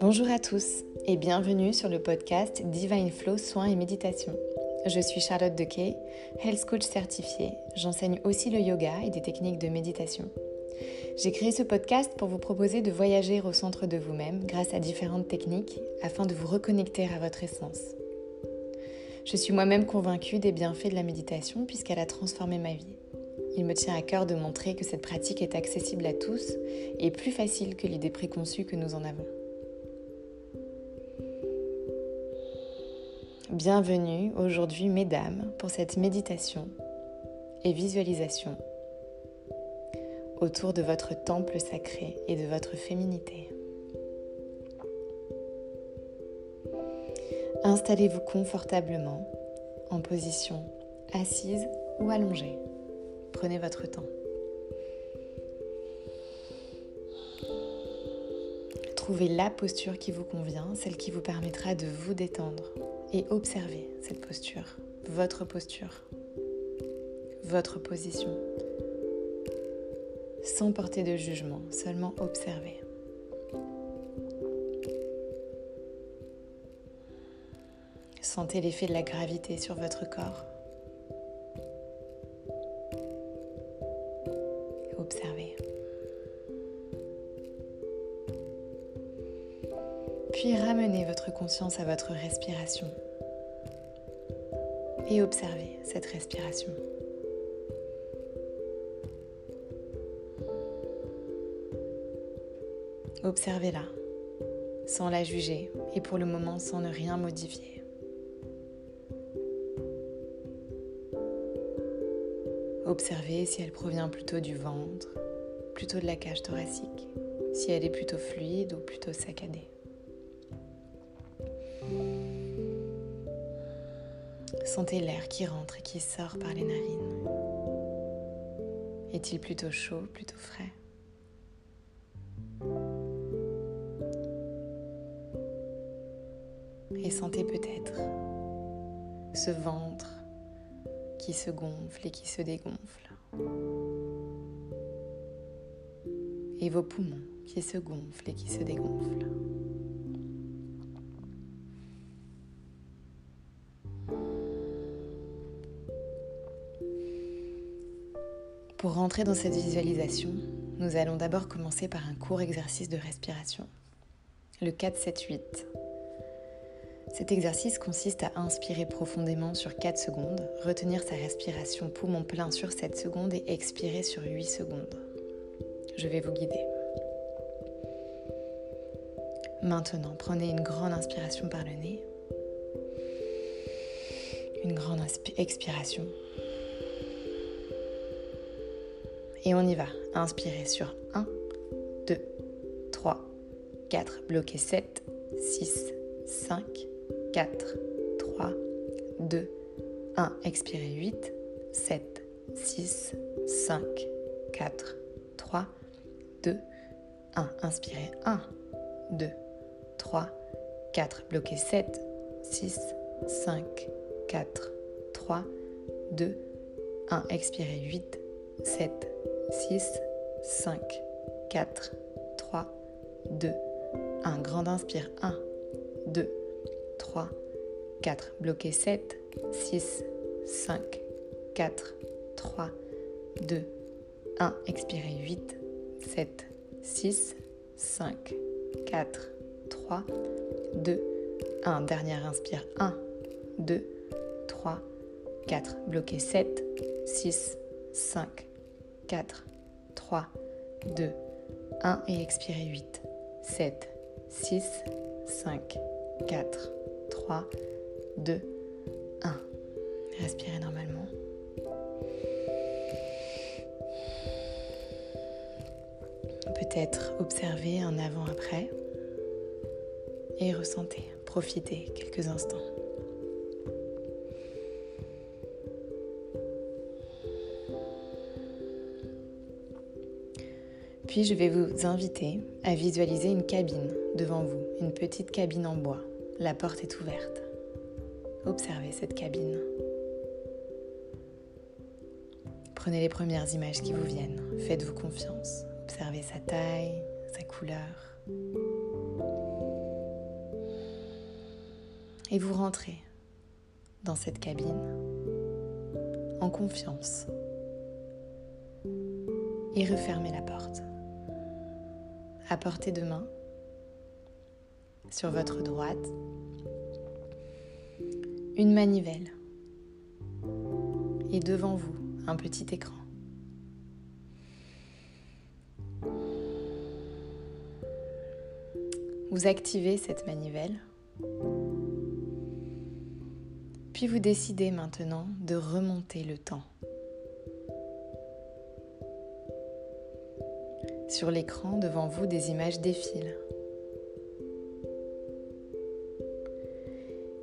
Bonjour à tous et bienvenue sur le podcast Divine Flow Soins et Méditation. Je suis Charlotte Dequet, health coach certifiée. J'enseigne aussi le yoga et des techniques de méditation. J'ai créé ce podcast pour vous proposer de voyager au centre de vous-même grâce à différentes techniques afin de vous reconnecter à votre essence. Je suis moi-même convaincue des bienfaits de la méditation puisqu'elle a transformé ma vie. Il me tient à cœur de montrer que cette pratique est accessible à tous et plus facile que l'idée préconçue que nous en avons. Bienvenue aujourd'hui, mesdames, pour cette méditation et visualisation autour de votre temple sacré et de votre féminité. Installez-vous confortablement en position assise ou allongée. Prenez votre temps. Trouvez la posture qui vous convient, celle qui vous permettra de vous détendre et observez cette posture, votre posture, votre position, sans porter de jugement, seulement observer. Sentez l'effet de la gravité sur votre corps. Puis ramenez votre conscience à votre respiration et observez cette respiration. Observez-la sans la juger et pour le moment sans ne rien modifier. Observez si elle provient plutôt du ventre, plutôt de la cage thoracique, si elle est plutôt fluide ou plutôt saccadée. Sentez l'air qui rentre et qui sort par les narines. Est-il plutôt chaud, plutôt frais? Et sentez peut-être ce ventre qui se gonfle et qui se dégonfle. Et vos poumons qui se gonflent et qui se dégonflent. Pour rentrer dans cette visualisation, nous allons d'abord commencer par un court exercice de respiration. Le 4-7-8 cet exercice consiste à inspirer profondément sur 4 secondes, retenir sa respiration poumon plein sur 7 secondes et expirer sur 8 secondes. Je vais vous guider. Maintenant, prenez une grande inspiration par le nez, une grande expiration. Et on y va. Inspirez sur 1, 2, 3, 4, bloquez 7, 6, 5, 4, 3, 2, 1. Expirez 8, 7, 6, 5, 4, 3, 2, 1. Inspirez 1, 2, 3, 4. Bloquez 7, 6, 5, 4, 3, 2, 1. Expirez 8, 7, 6, 5, 4, 3, 2, 1. Grande inspire 1, 2, 3, 4. Bloquez 7, 6, 5, 4, 3, 2, 1. Expirez 8, 7, 6, 5, 4, 3, 2, 1. Dernière inspire 1, 2, 3, 4. Bloquez 7, 6, 5, 4, 3, 2, 1. Et expirez 8, 7, 6, 5, 4, 3, 2, 1. Respirez normalement. Peut-être observer un avant-après et ressentez, profitez quelques instants. Puis je vais vous inviter à visualiser une cabine devant vous, une petite cabine en bois. La porte est ouverte. Observez cette cabine. Prenez les premières images qui vous viennent. Faites-vous confiance. Observez sa taille, sa couleur. Et vous rentrez dans cette cabine en confiance. Et refermez la porte. À portée de main, sur votre droite, une manivelle. Et devant vous, un petit écran. Vous activez cette manivelle. Puis vous décidez maintenant de remonter le temps. Sur l'écran devant vous, des images défilent.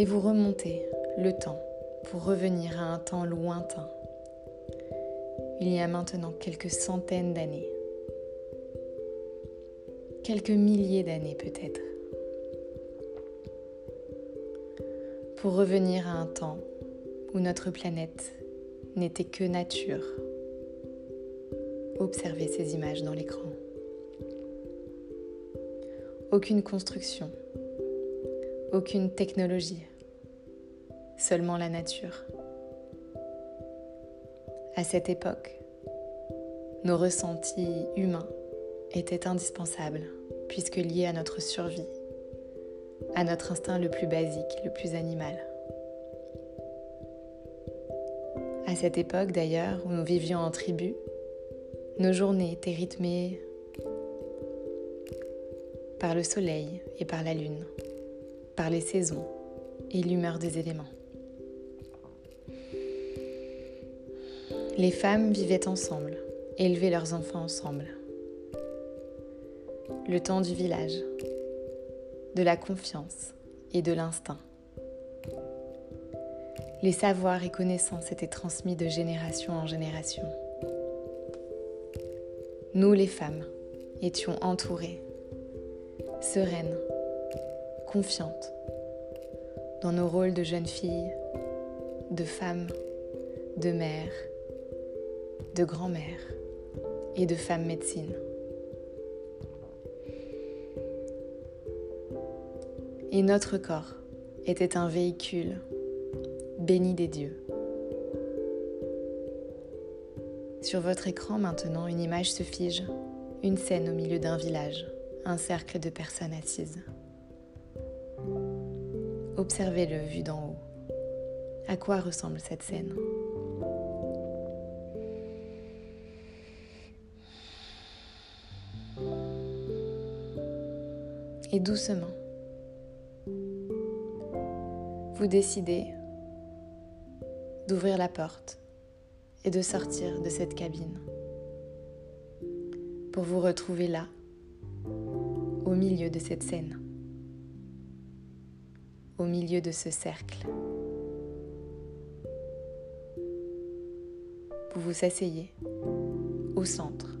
Et vous remontez le temps pour revenir à un temps lointain il y a maintenant quelques centaines d'années, quelques milliers d'années peut-être, pour revenir à un temps où notre planète n'était que nature. Observez ces images dans l'écran. Aucune construction, aucune technologie, seulement la nature. À cette époque, nos ressentis humains étaient indispensables puisque liés à notre survie, à notre instinct le plus basique, le plus animal. À cette époque d'ailleurs où nous vivions en tribu, nos journées étaient rythmées par le soleil et par la lune, par les saisons et l'humeur des éléments. Les femmes vivaient ensemble, élevaient leurs enfants ensemble. Le temps du village, de la confiance et de l'instinct. Les savoirs et connaissances étaient transmis de génération en génération. Nous, les femmes, étions entourées, sereines, confiantes, dans nos rôles de jeunes filles, de femmes, de mères, de grand-mère et de femme médecine. Et notre corps était un véhicule béni des dieux. Sur votre écran maintenant, une image se fige, une scène au milieu d'un village, un cercle de personnes assises. Observez-le vu d'en haut. À quoi ressemble cette scène? Doucement, vous décidez d'ouvrir la porte et de sortir de cette cabine pour vous retrouver là, au milieu de cette scène, au milieu de ce cercle. Vous vous asseyez au centre,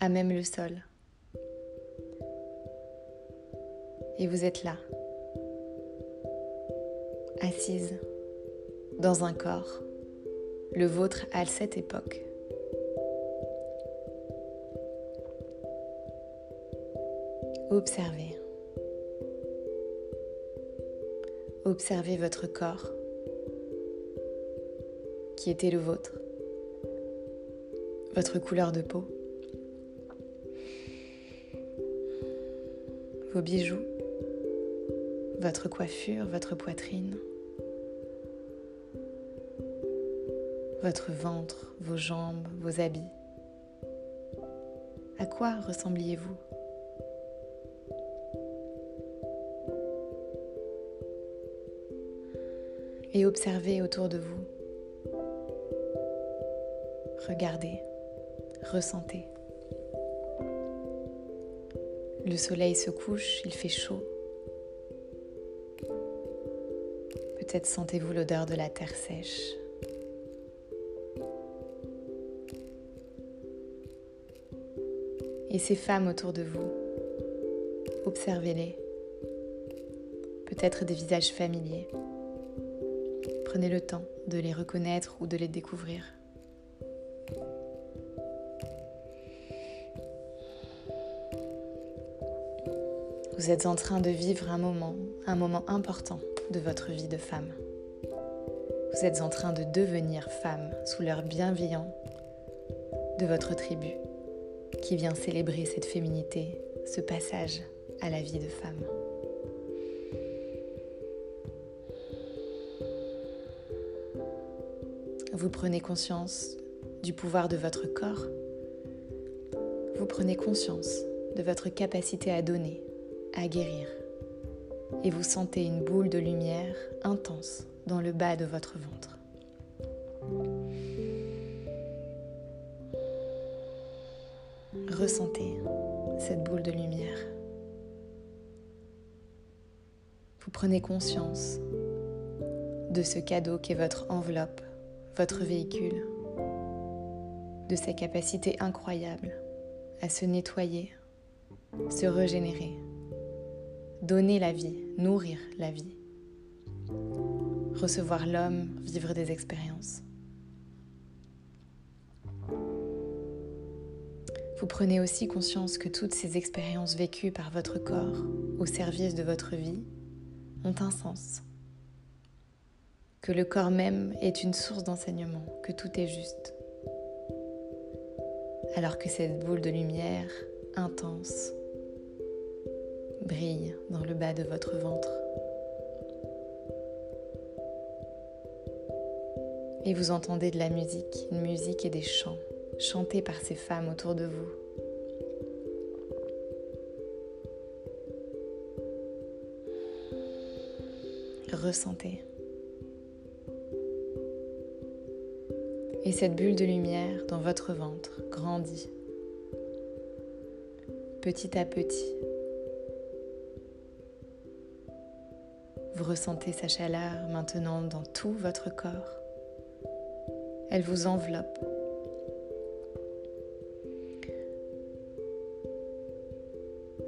à même le sol. Et vous êtes là, assise dans un corps, le vôtre à cette époque. Observez. Observez votre corps qui était le vôtre, votre couleur de peau, vos bijoux, votre coiffure, votre poitrine, votre ventre, vos jambes, vos habits. À quoi ressembliez-vous? Et observez autour de vous. Regardez, ressentez. Le soleil se couche, il fait chaud. Peut-être sentez-vous l'odeur de la terre sèche. Et ces femmes autour de vous, observez-les. Peut-être des visages familiers. Prenez le temps de les reconnaître ou de les découvrir. Vous êtes en train de vivre un moment, un moment important de votre vie de femme. Vous êtes en train de devenir femme sous l'air bienveillant de votre tribu qui vient célébrer cette féminité, ce passage à la vie de femme. Vous prenez conscience du pouvoir de votre corps. Vous prenez conscience de votre capacité à donner, à guérir. Et vous sentez une boule de lumière intense dans le bas de votre ventre. Ressentez cette boule de lumière. Vous prenez conscience de ce cadeau qu'est votre enveloppe votre véhicule, de ses capacités incroyables à se nettoyer, se régénérer, donner la vie, nourrir la vie, recevoir l'homme, vivre des expériences. Vous prenez aussi conscience que toutes ces expériences vécues par votre corps au service de votre vie ont un sens que le corps même est une source d'enseignement, que tout est juste. Alors que cette boule de lumière intense brille dans le bas de votre ventre. Et vous entendez de la musique, une musique et des chants, chantés par ces femmes autour de vous. Ressentez. Et cette bulle de lumière dans votre ventre grandit petit à petit. Vous ressentez sa chaleur maintenant dans tout votre corps. Elle vous enveloppe.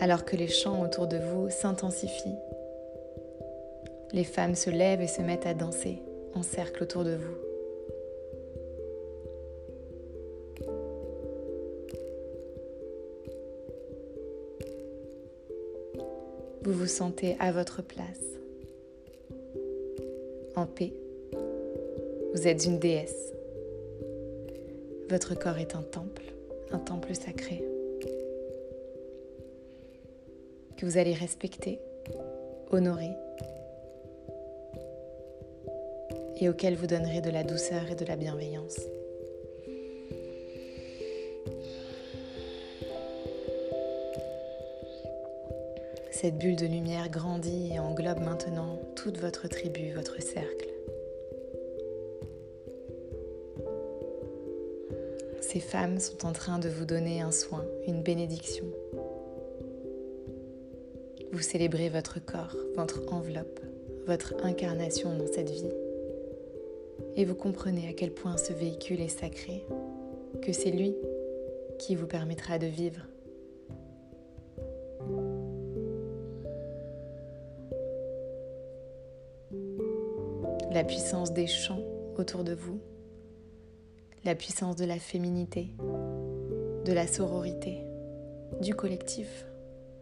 Alors que les chants autour de vous s'intensifient, les femmes se lèvent et se mettent à danser en cercle autour de vous. vous vous sentez à votre place, en paix. Vous êtes une déesse. Votre corps est un temple, un temple sacré, que vous allez respecter, honorer, et auquel vous donnerez de la douceur et de la bienveillance. Cette bulle de lumière grandit et englobe maintenant toute votre tribu, votre cercle. Ces femmes sont en train de vous donner un soin, une bénédiction. Vous célébrez votre corps, votre enveloppe, votre incarnation dans cette vie. Et vous comprenez à quel point ce véhicule est sacré, que c'est lui qui vous permettra de vivre la puissance des chants autour de vous, la puissance de la féminité, de la sororité, du collectif.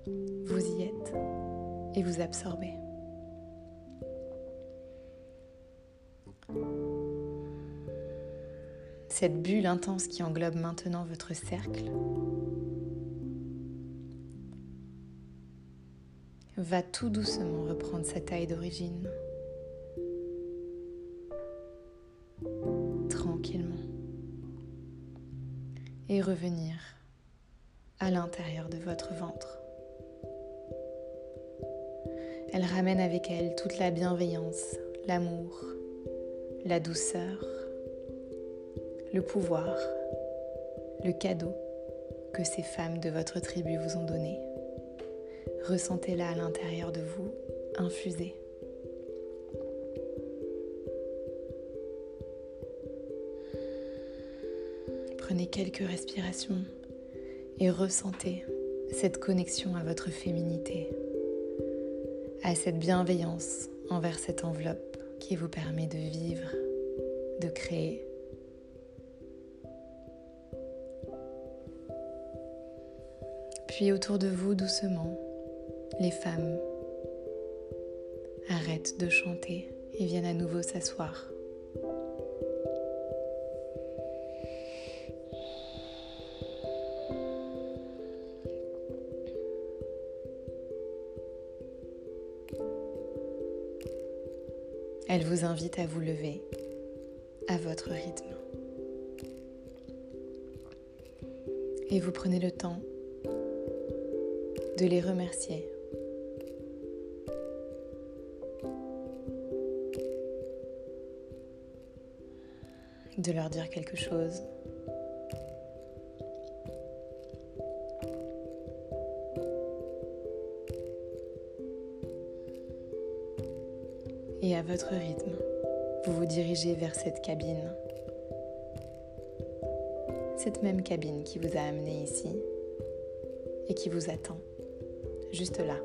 Vous y êtes et vous absorbez. Cette bulle intense qui englobe maintenant votre cercle va tout doucement reprendre sa taille d'origine. Revenir à l'intérieur de votre ventre. Elle ramène avec elle toute la bienveillance, l'amour, la douceur, le pouvoir, le cadeau que ces femmes de votre tribu vous ont donné. Ressentez-la à l'intérieur de vous, infusée. Quelques respirations et ressentez cette connexion à votre féminité, à cette bienveillance envers cette enveloppe qui vous permet de vivre, de créer. Puis autour de vous, doucement, les femmes arrêtent de chanter et viennent à nouveau s'asseoir. Elle vous invite à vous lever à votre rythme. Et vous prenez le temps de les remercier. De leur dire quelque chose. Rythme, vous vous dirigez vers cette cabine. Cette même cabine qui vous a amené ici et qui vous attend juste là.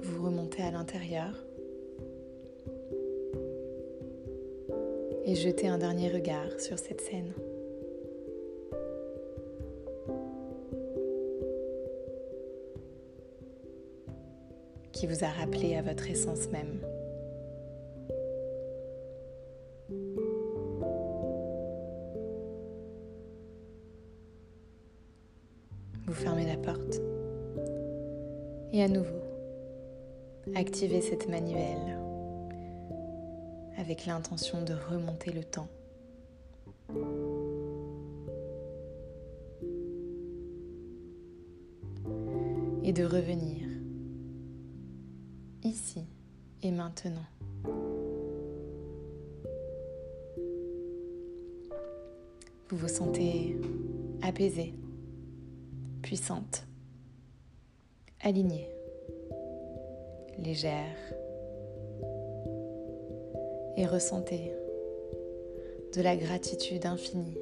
Vous remontez à l'intérieur et jetez un dernier regard sur cette scène. Qui vous a rappelé à votre essence même. Vous fermez la porte et à nouveau, activez cette manuelle avec l'intention de remonter le temps. Puissante, alignée, légère. Et ressentez de la gratitude infinie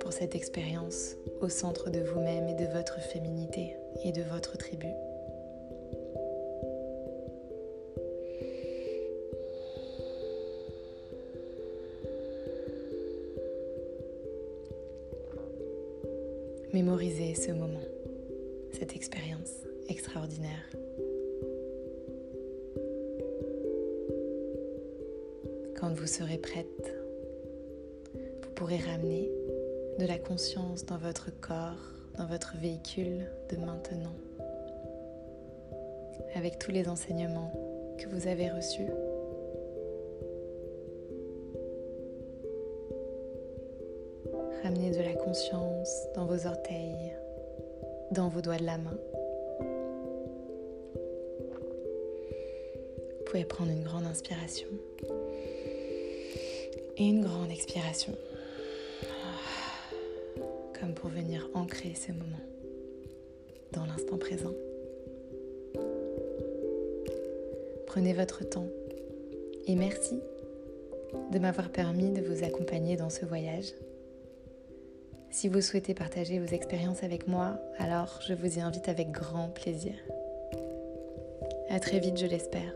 pour cette expérience au centre de vous-même et de votre féminité et de votre tribu. Ce moment, cette expérience extraordinaire. Quand vous serez prête, vous pourrez ramener de la conscience dans votre corps, dans votre véhicule de maintenant, avec tous les enseignements que vous avez reçus dans vos orteils, dans vos doigts de la main. Vous pouvez prendre une grande inspiration et une grande expiration, comme pour venir ancrer ce moment dans l'instant présent. Prenez votre temps et merci de m'avoir permis de vous accompagner dans ce voyage. Si vous souhaitez partager vos expériences avec moi, alors je vous y invite avec grand plaisir. À très vite, je l'espère.